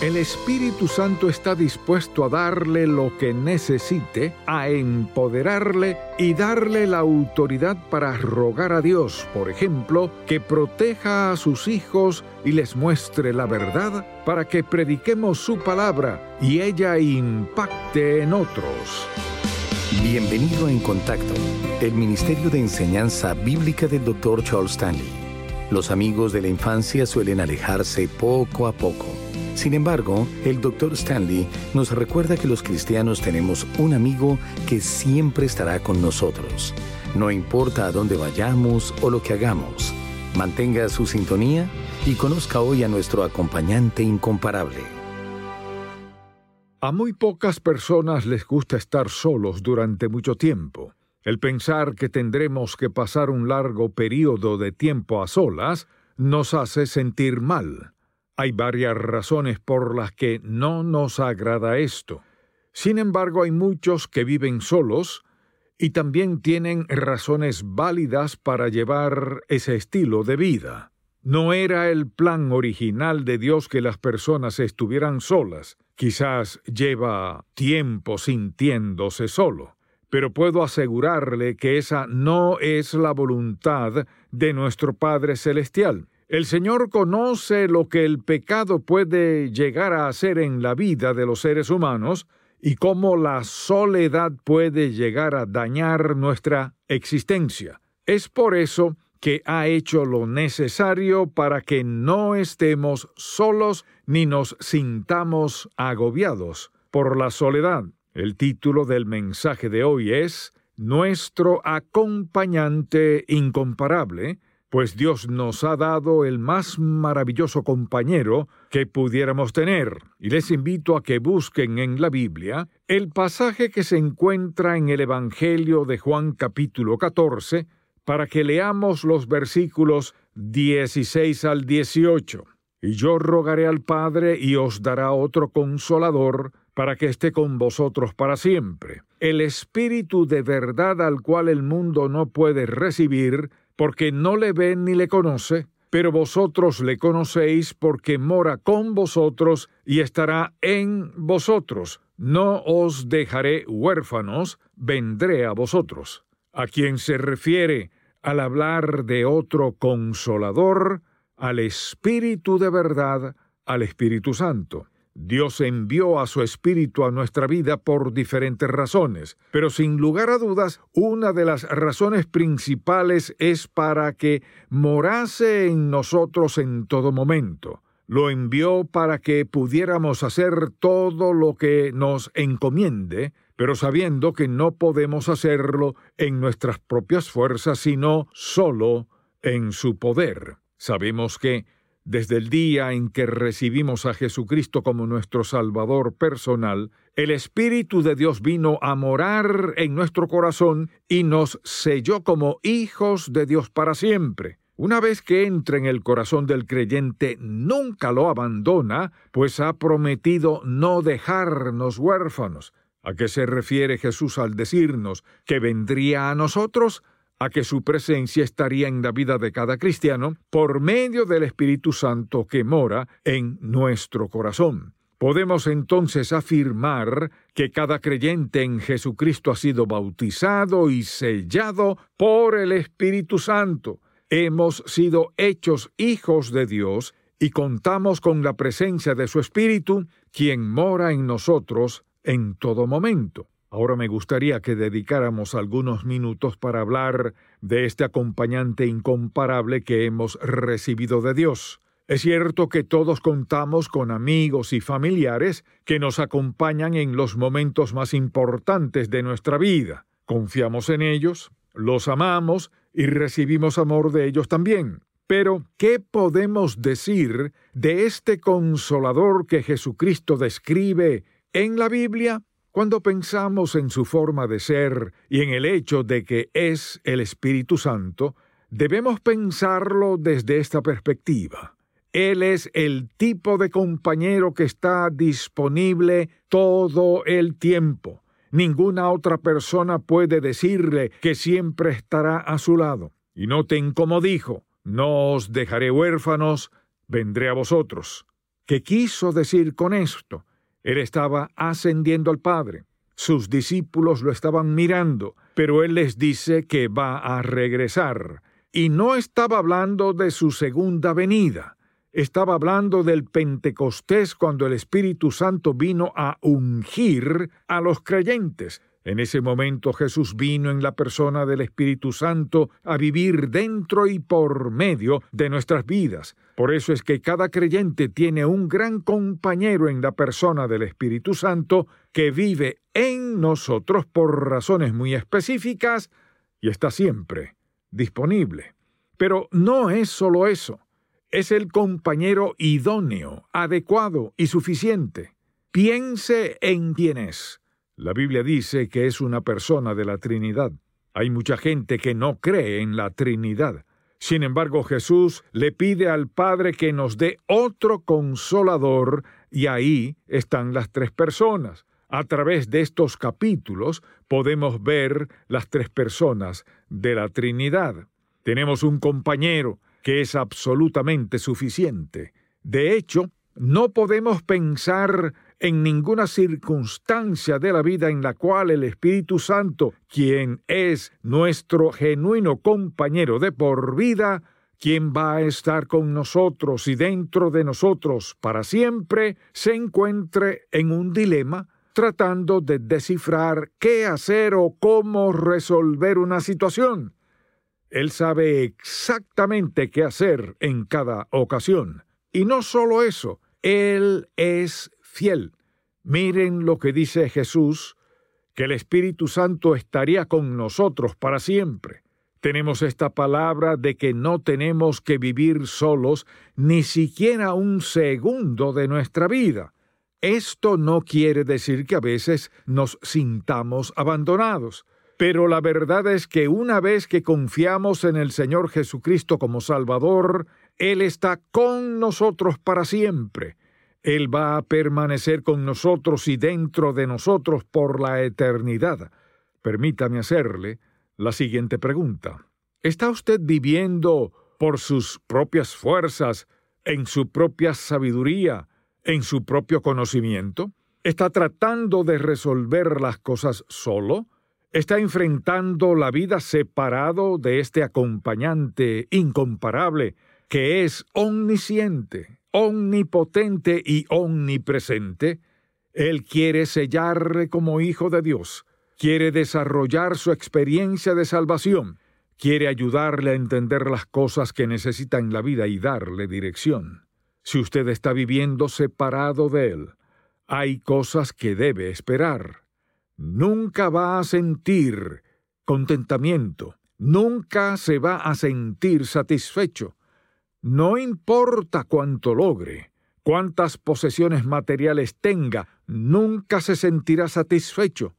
El Espíritu Santo está dispuesto a darle lo que necesite, a empoderarle y darle la autoridad para rogar a Dios, por ejemplo, que proteja a sus hijos y les muestre la verdad para que prediquemos su palabra y ella impacte en otros. Bienvenido a En Contacto, el Ministerio de Enseñanza Bíblica del Dr. Charles Stanley. Los amigos de la infancia suelen alejarse poco a poco. Sin embargo, el Dr. Stanley nos recuerda que los cristianos tenemos un amigo que siempre estará con nosotros. No importa a dónde vayamos o lo que hagamos. Mantenga su sintonía y conozca hoy a nuestro acompañante incomparable. A muy pocas personas les gusta estar solos durante mucho tiempo. El pensar que tendremos que pasar un largo periodo de tiempo a solas nos hace sentir mal. Hay varias razones por las que no nos agrada esto. Sin embargo, hay muchos que viven solos y también tienen razones válidas para llevar ese estilo de vida. No era el plan original de Dios que las personas estuvieran solas. Quizás lleva tiempo sintiéndose solo, pero puedo asegurarle que esa no es la voluntad de nuestro Padre Celestial. El Señor conoce lo que el pecado puede llegar a hacer en la vida de los seres humanos y cómo la soledad puede llegar a dañar nuestra existencia. Es por eso que ha hecho lo necesario para que no estemos solos ni nos sintamos agobiados por la soledad. El título del mensaje de hoy es Nuestro acompañante incomparable, pues Dios nos ha dado el más maravilloso compañero que pudiéramos tener. Y les invito a que busquen en la Biblia el pasaje que se encuentra en el Evangelio de Juan capítulo 14, para que leamos los versículos 16 al 18. Y yo rogaré al Padre y os dará otro consolador, para que esté con vosotros para siempre. El Espíritu de verdad al cual el mundo no puede recibir, porque no le ve ni le conoce, pero vosotros le conocéis porque mora con vosotros y estará en vosotros. No os dejaré huérfanos, vendré a vosotros. A quien se refiere al hablar de otro consolador, al Espíritu de verdad, al Espíritu Santo. Dios envió a su Espíritu a nuestra vida por diferentes razones, pero sin lugar a dudas, una de las razones principales es para que morase en nosotros en todo momento. Lo envió para que pudiéramos hacer todo lo que nos encomiende, pero sabiendo que no podemos hacerlo en nuestras propias fuerzas, sino solo en su poder. Sabemos que desde el día en que recibimos a Jesucristo como nuestro Salvador personal, el Espíritu de Dios vino a morar en nuestro corazón y nos selló como hijos de Dios para siempre. Una vez que entra en el corazón del creyente, nunca lo abandona, pues ha prometido no dejarnos huérfanos. ¿A qué se refiere Jesús al decirnos que vendría a nosotros? A que su presencia estaría en la vida de cada cristiano por medio del Espíritu Santo que mora en nuestro corazón. Podemos entonces afirmar que cada creyente en Jesucristo ha sido bautizado y sellado por el Espíritu Santo. Hemos sido hechos hijos de Dios y contamos con la presencia de su Espíritu, quien mora en nosotros en todo momento. Ahora me gustaría que dedicáramos algunos minutos para hablar de este acompañante incomparable que hemos recibido de Dios. Es cierto que todos contamos con amigos y familiares que nos acompañan en los momentos más importantes de nuestra vida. Confiamos en ellos, los amamos y recibimos amor de ellos también. Pero, ¿qué podemos decir de este consolador que Jesucristo describe en la Biblia? Cuando pensamos en su forma de ser y en el hecho de que es el Espíritu Santo, debemos pensarlo desde esta perspectiva. Él es el tipo de compañero que está disponible todo el tiempo. Ninguna otra persona puede decirle que siempre estará a su lado. Y noten como dijo, no os dejaré huérfanos, vendré a vosotros. ¿Qué quiso decir con esto? Él estaba ascendiendo al Padre. Sus discípulos lo estaban mirando, pero Él les dice que va a regresar. Y no estaba hablando de su segunda venida estaba hablando del Pentecostés cuando el Espíritu Santo vino a ungir a los creyentes. En ese momento Jesús vino en la persona del Espíritu Santo a vivir dentro y por medio de nuestras vidas. Por eso es que cada creyente tiene un gran compañero en la persona del Espíritu Santo que vive en nosotros por razones muy específicas y está siempre disponible. Pero no es solo eso es el compañero idóneo, adecuado y suficiente. Piense en quién es. La Biblia dice que es una persona de la Trinidad. Hay mucha gente que no cree en la Trinidad. Sin embargo, Jesús le pide al Padre que nos dé otro consolador y ahí están las tres personas. A través de estos capítulos podemos ver las tres personas de la Trinidad. Tenemos un compañero, que es absolutamente suficiente. De hecho, no podemos pensar en ninguna circunstancia de la vida en la cual el Espíritu Santo, quien es nuestro genuino compañero de por vida, quien va a estar con nosotros y dentro de nosotros para siempre, se encuentre en un dilema tratando de descifrar qué hacer o cómo resolver una situación. Él sabe exactamente qué hacer en cada ocasión. Y no solo eso, Él es Miren lo que dice Jesús, que el Espíritu Santo estaría con nosotros para siempre. Tenemos esta palabra de que no tenemos que vivir solos ni siquiera un segundo de nuestra vida. Esto no quiere decir que a veces nos sintamos abandonados. Pero la verdad es que una vez que confiamos en el Señor Jesucristo como Salvador, Él está con nosotros para siempre. Él va a permanecer con nosotros y dentro de nosotros por la eternidad. Permítame hacerle la siguiente pregunta. ¿Está usted viviendo por sus propias fuerzas, en su propia sabiduría, en su propio conocimiento? ¿Está tratando de resolver las cosas solo? está enfrentando la vida separado de este acompañante incomparable que es omnisciente, omnipotente y omnipresente, Él quiere sellarle como hijo de Dios, quiere desarrollar su experiencia de salvación, quiere ayudarle a entender las cosas que necesita en la vida y darle dirección. Si usted está viviendo separado de Él, hay cosas que debe esperar nunca va a sentir contentamiento, nunca se va a sentir satisfecho. No importa cuánto logre, cuántas posesiones materiales tenga, nunca se sentirá satisfecho,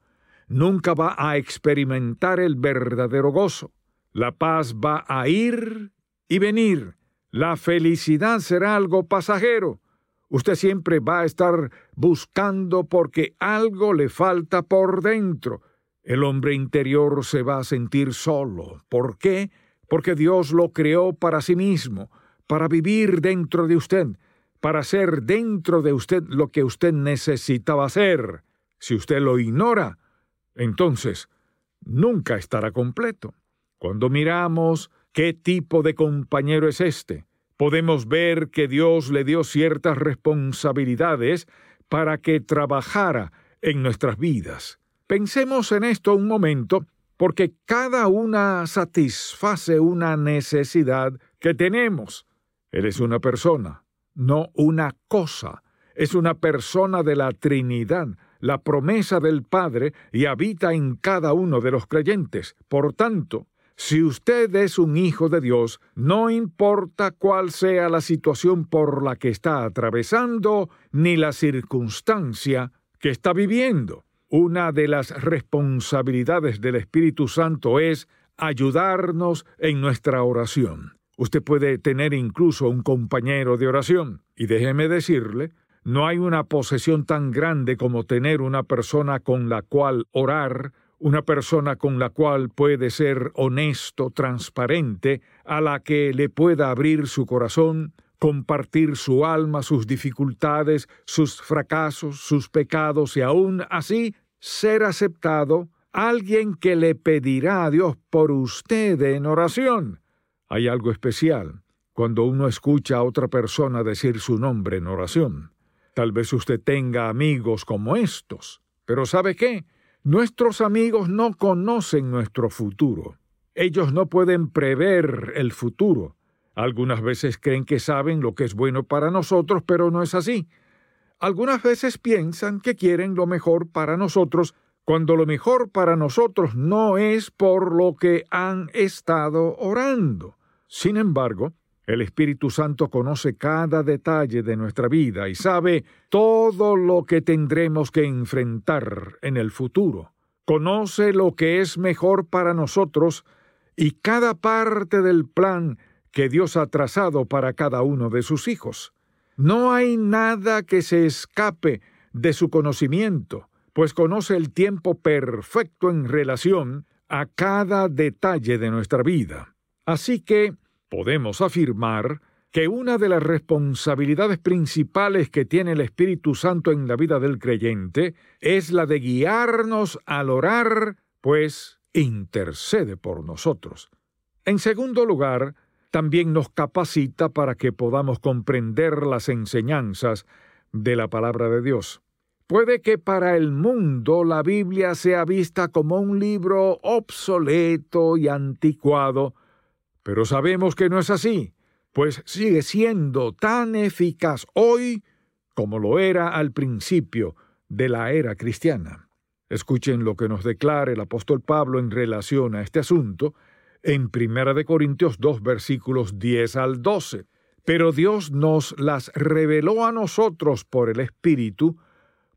nunca va a experimentar el verdadero gozo. La paz va a ir y venir, la felicidad será algo pasajero, Usted siempre va a estar buscando porque algo le falta por dentro. El hombre interior se va a sentir solo. ¿Por qué? Porque Dios lo creó para sí mismo, para vivir dentro de usted, para hacer dentro de usted lo que usted necesitaba hacer. Si usted lo ignora, entonces nunca estará completo. Cuando miramos qué tipo de compañero es este, podemos ver que Dios le dio ciertas responsabilidades para que trabajara en nuestras vidas. Pensemos en esto un momento, porque cada una satisface una necesidad que tenemos. Eres una persona, no una cosa. Es una persona de la Trinidad, la promesa del Padre, y habita en cada uno de los creyentes. Por tanto, si usted es un hijo de Dios, no importa cuál sea la situación por la que está atravesando, ni la circunstancia que está viviendo. Una de las responsabilidades del Espíritu Santo es ayudarnos en nuestra oración. Usted puede tener incluso un compañero de oración, y déjeme decirle, no hay una posesión tan grande como tener una persona con la cual orar una persona con la cual puede ser honesto, transparente, a la que le pueda abrir su corazón, compartir su alma, sus dificultades, sus fracasos, sus pecados y aún así ser aceptado, alguien que le pedirá a Dios por usted en oración. Hay algo especial cuando uno escucha a otra persona decir su nombre en oración. Tal vez usted tenga amigos como estos, pero ¿sabe qué? Nuestros amigos no conocen nuestro futuro. Ellos no pueden prever el futuro. Algunas veces creen que saben lo que es bueno para nosotros, pero no es así. Algunas veces piensan que quieren lo mejor para nosotros, cuando lo mejor para nosotros no es por lo que han estado orando. Sin embargo, el Espíritu Santo conoce cada detalle de nuestra vida y sabe todo lo que tendremos que enfrentar en el futuro. Conoce lo que es mejor para nosotros y cada parte del plan que Dios ha trazado para cada uno de sus hijos. No hay nada que se escape de su conocimiento, pues conoce el tiempo perfecto en relación a cada detalle de nuestra vida. Así que podemos afirmar que una de las responsabilidades principales que tiene el Espíritu Santo en la vida del creyente es la de guiarnos al orar, pues intercede por nosotros. En segundo lugar, también nos capacita para que podamos comprender las enseñanzas de la palabra de Dios. Puede que para el mundo la Biblia sea vista como un libro obsoleto y anticuado, pero sabemos que no es así, pues sigue siendo tan eficaz hoy como lo era al principio de la era cristiana. Escuchen lo que nos declara el apóstol Pablo en relación a este asunto en 1 Corintios 2 versículos 10 al 12. Pero Dios nos las reveló a nosotros por el Espíritu,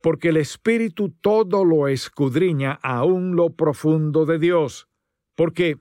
porque el Espíritu todo lo escudriña aún lo profundo de Dios. Porque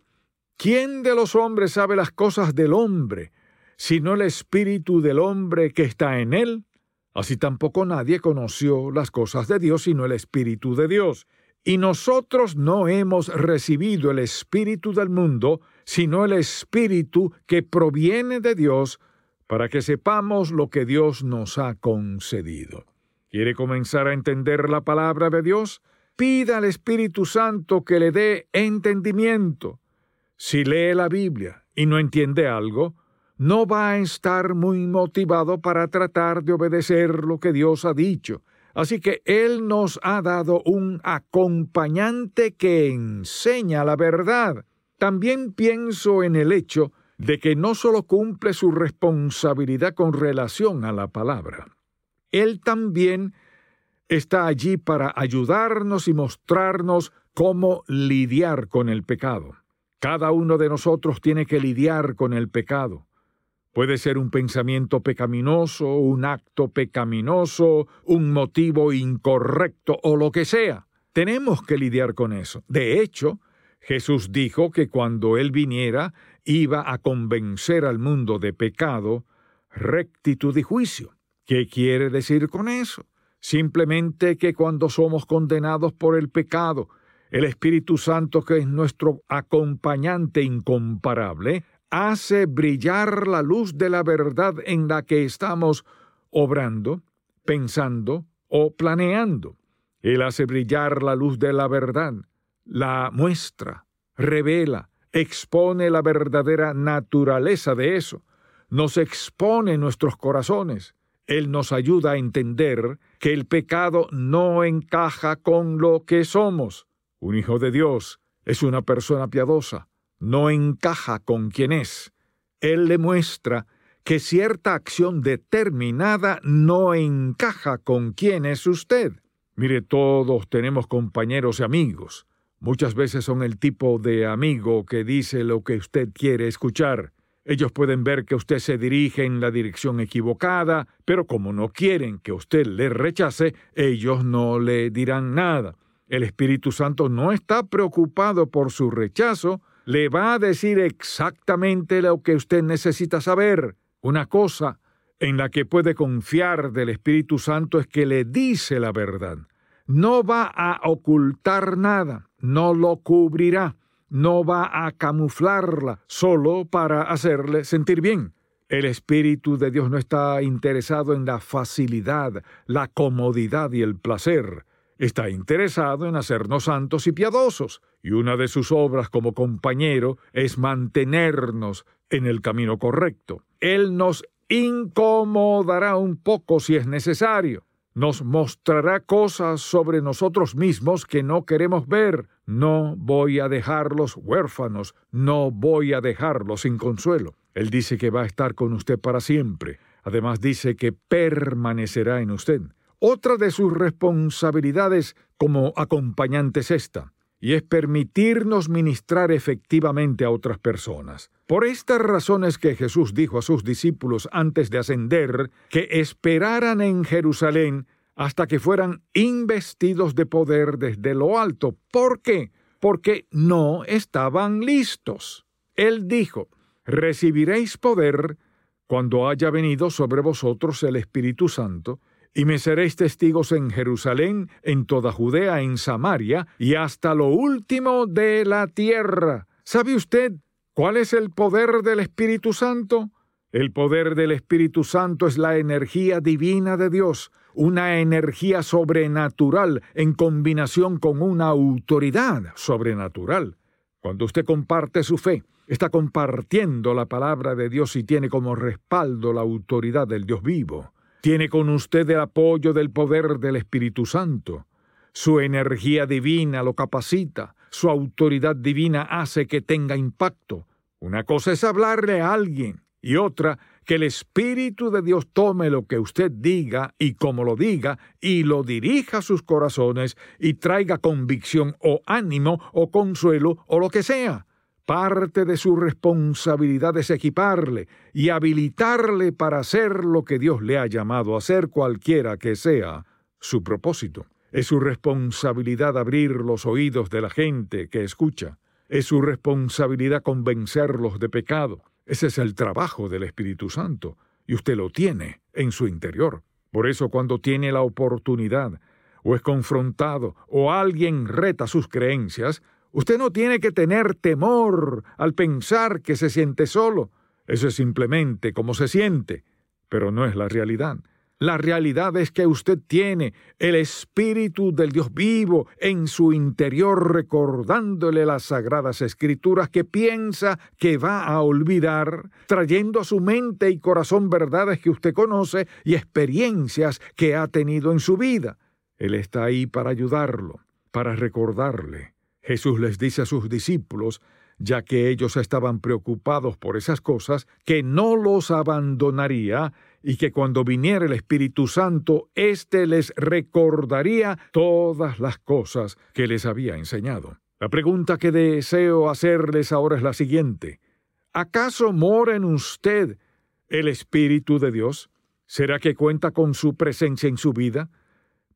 ¿Quién de los hombres sabe las cosas del hombre, sino el espíritu del hombre que está en él? Así tampoco nadie conoció las cosas de Dios, sino el espíritu de Dios. Y nosotros no hemos recibido el espíritu del mundo, sino el espíritu que proviene de Dios, para que sepamos lo que Dios nos ha concedido. ¿Quiere comenzar a entender la palabra de Dios? Pida al Espíritu Santo que le dé entendimiento si lee la Biblia y no entiende algo, no va a estar muy motivado para tratar de obedecer lo que Dios ha dicho. Así que Él nos ha dado un acompañante que enseña la verdad. También pienso en el hecho de que no solo cumple su responsabilidad con relación a la palabra, Él también está allí para ayudarnos y mostrarnos cómo lidiar con el pecado. Cada uno de nosotros tiene que lidiar con el pecado. Puede ser un pensamiento pecaminoso, un acto pecaminoso, un motivo incorrecto o lo que sea. Tenemos que lidiar con eso. De hecho, Jesús dijo que cuando Él viniera iba a convencer al mundo de pecado, rectitud y juicio. ¿Qué quiere decir con eso? Simplemente que cuando somos condenados por el pecado, el Espíritu Santo, que es nuestro acompañante incomparable, hace brillar la luz de la verdad en la que estamos obrando, pensando o planeando. Él hace brillar la luz de la verdad, la muestra, revela, expone la verdadera naturaleza de eso. nos expone nuestros corazones. Él nos ayuda a entender que el pecado no encaja con lo que somos. Un hijo de Dios es una persona piadosa, no encaja con quien es. Él le muestra que cierta acción determinada no encaja con quien es usted. Mire, todos tenemos compañeros y amigos. Muchas veces son el tipo de amigo que dice lo que usted quiere escuchar. Ellos pueden ver que usted se dirige en la dirección equivocada, pero como no quieren que usted le rechace, ellos no le dirán nada. El Espíritu Santo no está preocupado por su rechazo, le va a decir exactamente lo que usted necesita saber. Una cosa en la que puede confiar del Espíritu Santo es que le dice la verdad. No va a ocultar nada, no lo cubrirá, no va a camuflarla solo para hacerle sentir bien. El Espíritu de Dios no está interesado en la facilidad, la comodidad y el placer. Está interesado en hacernos santos y piadosos, y una de sus obras como compañero es mantenernos en el camino correcto. Él nos incomodará un poco si es necesario. Nos mostrará cosas sobre nosotros mismos que no queremos ver. No voy a dejarlos huérfanos, no voy a dejarlos sin consuelo. Él dice que va a estar con usted para siempre. Además dice que permanecerá en usted. Otra de sus responsabilidades como acompañante es esta y es permitirnos ministrar efectivamente a otras personas. Por estas razones que Jesús dijo a sus discípulos antes de ascender que esperaran en Jerusalén hasta que fueran investidos de poder desde lo alto. ¿Por qué? Porque no estaban listos. Él dijo, recibiréis poder cuando haya venido sobre vosotros el Espíritu Santo, y me seréis testigos en Jerusalén, en toda Judea, en Samaria y hasta lo último de la tierra. ¿Sabe usted cuál es el poder del Espíritu Santo? El poder del Espíritu Santo es la energía divina de Dios, una energía sobrenatural en combinación con una autoridad sobrenatural. Cuando usted comparte su fe, está compartiendo la palabra de Dios y tiene como respaldo la autoridad del Dios vivo. Tiene con usted el apoyo del poder del Espíritu Santo. Su energía divina lo capacita, su autoridad divina hace que tenga impacto. Una cosa es hablarle a alguien y otra que el Espíritu de Dios tome lo que usted diga y como lo diga y lo dirija a sus corazones y traiga convicción o ánimo o consuelo o lo que sea. Parte de su responsabilidad es equiparle y habilitarle para hacer lo que Dios le ha llamado a hacer cualquiera que sea su propósito. Es su responsabilidad abrir los oídos de la gente que escucha. Es su responsabilidad convencerlos de pecado. Ese es el trabajo del Espíritu Santo, y usted lo tiene en su interior. Por eso cuando tiene la oportunidad, o es confrontado, o alguien reta sus creencias, Usted no tiene que tener temor al pensar que se siente solo. Eso es simplemente como se siente, pero no es la realidad. La realidad es que usted tiene el Espíritu del Dios vivo en su interior recordándole las sagradas escrituras que piensa que va a olvidar, trayendo a su mente y corazón verdades que usted conoce y experiencias que ha tenido en su vida. Él está ahí para ayudarlo, para recordarle, Jesús les dice a sus discípulos, ya que ellos estaban preocupados por esas cosas, que no los abandonaría y que cuando viniera el Espíritu Santo, éste les recordaría todas las cosas que les había enseñado. La pregunta que deseo hacerles ahora es la siguiente. ¿Acaso mora en usted el Espíritu de Dios? ¿Será que cuenta con su presencia en su vida?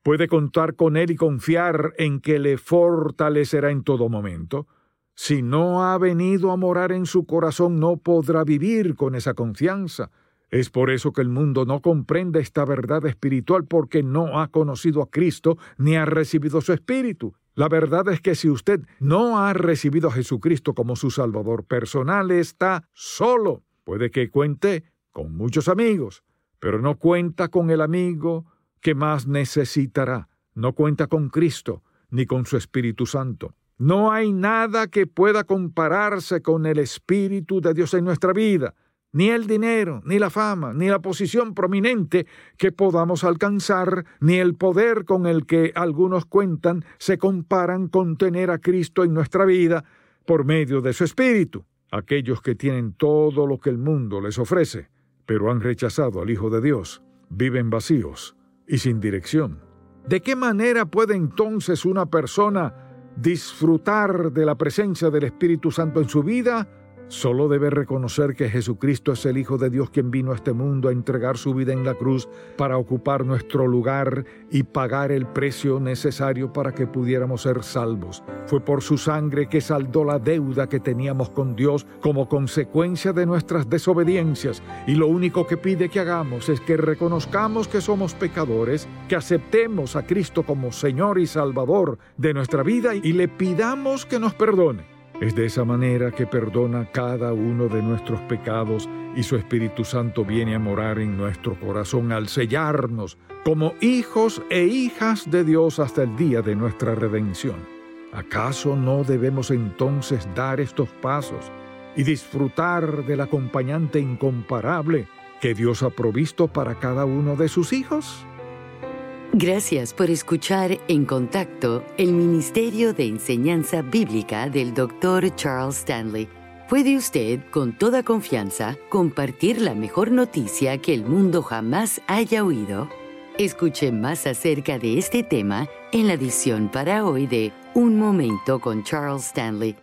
Puede contar con Él y confiar en que le fortalecerá en todo momento. Si no ha venido a morar en su corazón, no podrá vivir con esa confianza. Es por eso que el mundo no comprende esta verdad espiritual porque no ha conocido a Cristo ni ha recibido su espíritu. La verdad es que si usted no ha recibido a Jesucristo como su Salvador personal, está solo. Puede que cuente con muchos amigos, pero no cuenta con el amigo, ¿Qué más necesitará? No cuenta con Cristo ni con su Espíritu Santo. No hay nada que pueda compararse con el Espíritu de Dios en nuestra vida. ni el dinero, ni la fama, ni la posición prominente que podamos alcanzar, ni el poder con el que algunos cuentan se comparan con tener a Cristo en nuestra vida por medio de su Espíritu. Aquellos que tienen todo lo que el mundo les ofrece, pero han rechazado al Hijo de Dios, viven vacíos y sin dirección. ¿De qué manera puede entonces una persona disfrutar de la presencia del Espíritu Santo en su vida? Solo debe reconocer que Jesucristo es el Hijo de Dios quien vino a este mundo a entregar su vida en la cruz para ocupar nuestro lugar y pagar el precio necesario para que pudiéramos ser salvos. Fue por su sangre que saldó la deuda que teníamos con Dios como consecuencia de nuestras desobediencias y lo único que pide que hagamos es que reconozcamos que somos pecadores, que aceptemos a Cristo como Señor y Salvador de nuestra vida y le pidamos que nos perdone. Es de esa manera que perdona cada uno de nuestros pecados y su Espíritu Santo viene a morar en nuestro corazón al sellarnos como hijos e hijas de Dios hasta el día de nuestra redención. ¿Acaso no debemos entonces dar estos pasos y disfrutar del acompañante incomparable que Dios ha provisto para cada uno de sus hijos? Gracias por escuchar En Contacto, el Ministerio de Enseñanza Bíblica del Dr. Charles Stanley. Puede usted, con toda confianza, compartir la mejor noticia que el mundo jamás haya oído. Escuche más acerca de este tema en la edición para hoy de Un Momento con Charles Stanley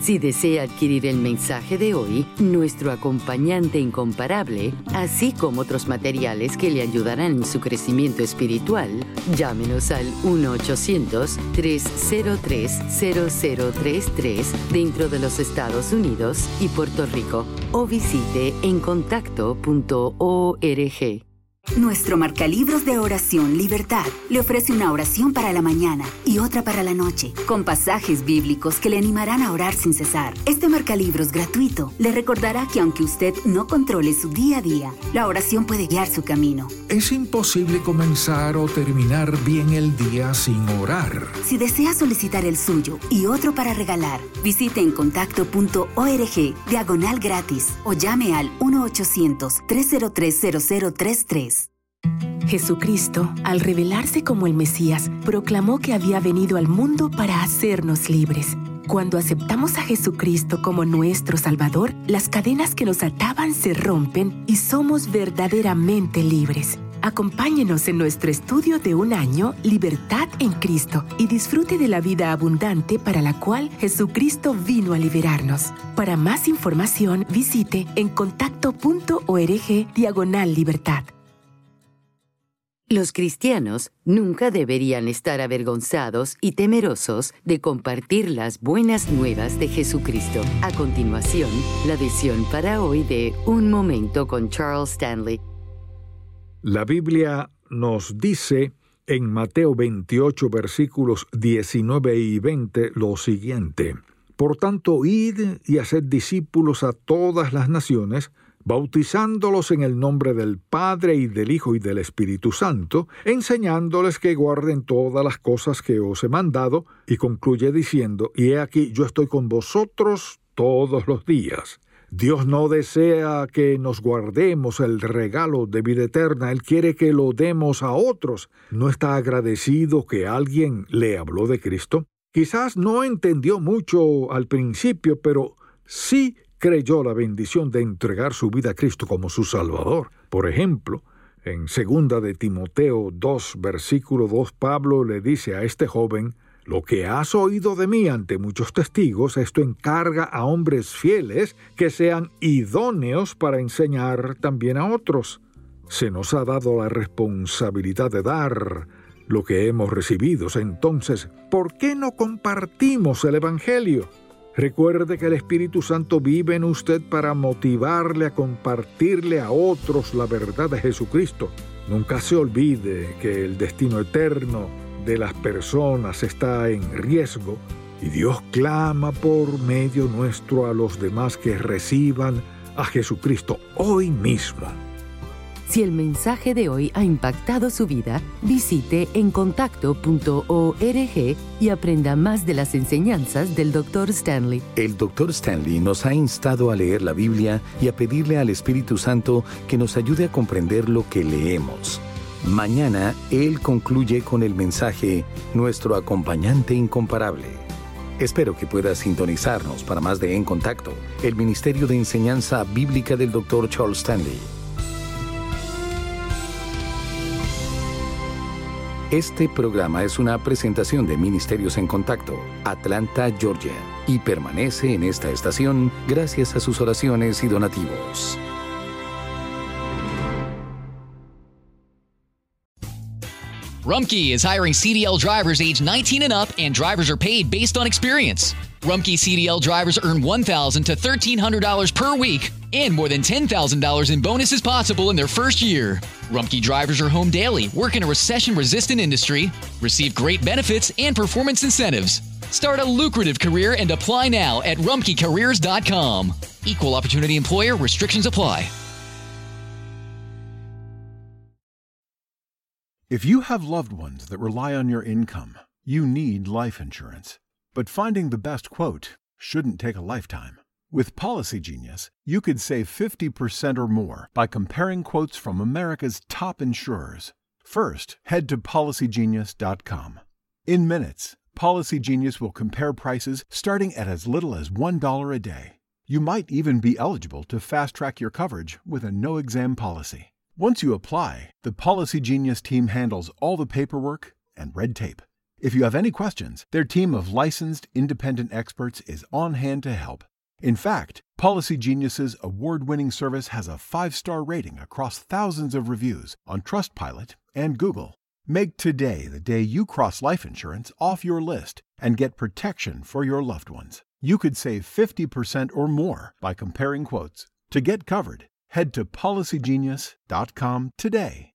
si desea adquirir el mensaje de hoy, nuestro acompañante incomparable, así como otros materiales que le ayudarán en su crecimiento espiritual, llámenos al 1-800-303-0033 dentro de los Estados Unidos y Puerto Rico o visite encontacto.org. Nuestro marcalibros de oración Libertad le ofrece una oración para la mañana y otra para la noche, con pasajes bíblicos que le animarán a orar sin cesar. Este marcalibros gratuito le recordará que aunque usted no controle su día a día, la oración puede guiar su camino. Es imposible comenzar o terminar bien el día sin orar. Si desea solicitar el suyo y otro para regalar, visite en contacto.org diagonal gratis o llame al 1-800-303-0033. Jesucristo, al revelarse como el Mesías, proclamó que había venido al mundo para hacernos libres. Cuando aceptamos a Jesucristo como nuestro Salvador, las cadenas que nos ataban se rompen y somos verdaderamente libres. Acompáñenos en nuestro estudio de un año, Libertad en Cristo, y disfrute de la vida abundante para la cual Jesucristo vino a liberarnos. Para más información, visite en contacto.org diagonal libertad. Los cristianos nunca deberían estar avergonzados y temerosos de compartir las buenas nuevas de Jesucristo. A continuación, la edición para hoy de Un Momento con Charles Stanley. La Biblia nos dice en Mateo 28 versículos 19 y 20 lo siguiente. Por tanto, id y haced discípulos a todas las naciones, bautizándolos en el nombre del Padre y del Hijo y del Espíritu Santo, enseñándoles que guarden todas las cosas que os he mandado, y concluye diciendo, y he aquí yo estoy con vosotros todos los días. Dios no desea que nos guardemos el regalo de vida eterna, Él quiere que lo demos a otros. ¿No está agradecido que alguien le habló de Cristo? Quizás no entendió mucho al principio, pero sí creyó la bendición de entregar su vida a Cristo como su Salvador. Por ejemplo, en segunda de Timoteo 2, versículo 2, Pablo le dice a este joven, lo que has oído de mí ante muchos testigos, esto encarga a hombres fieles que sean idóneos para enseñar también a otros. Se nos ha dado la responsabilidad de dar lo que hemos recibido. Entonces, ¿por qué no compartimos el Evangelio? Recuerde que el Espíritu Santo vive en usted para motivarle a compartirle a otros la verdad de Jesucristo. Nunca se olvide que el destino eterno de las personas está en riesgo y Dios clama por medio nuestro a los demás que reciban a Jesucristo hoy mismo. Si el mensaje de hoy ha impactado su vida, visite encontacto.org y aprenda más de las enseñanzas del Dr. Stanley. El Dr. Stanley nos ha instado a leer la Biblia y a pedirle al Espíritu Santo que nos ayude a comprender lo que leemos. Mañana Él concluye con el mensaje Nuestro acompañante incomparable. Espero que pueda sintonizarnos para más de En Contacto, el Ministerio de Enseñanza Bíblica del Dr. Charles Stanley. Este programa es una presentación de Ministerios en Contacto, Atlanta, Georgia, y permanece en esta estación gracias a sus oraciones y donativos. Rumkey is hiring CDL drivers age 19 and up, and drivers are paid based on experience. Rumkey CDL drivers earn $1,000 to $1,300 per week and more than $10,000 in bonuses possible in their first year. Rumkey drivers are home daily, work in a recession resistant industry, receive great benefits and performance incentives. Start a lucrative career and apply now at rumkeycareers.com. Equal opportunity employer restrictions apply. If you have loved ones that rely on your income, you need life insurance. But finding the best quote shouldn't take a lifetime. With Policy Genius, you could save 50% or more by comparing quotes from America's top insurers. First, head to policygenius.com. In minutes, Policy Genius will compare prices starting at as little as $1 a day. You might even be eligible to fast track your coverage with a no exam policy. Once you apply, the Policy Genius team handles all the paperwork and red tape. If you have any questions, their team of licensed independent experts is on hand to help. In fact, Policy Genius's award-winning service has a 5-star rating across thousands of reviews on Trustpilot and Google. Make today the day you cross life insurance off your list and get protection for your loved ones. You could save 50% or more by comparing quotes. To get covered, head to policygenius.com today.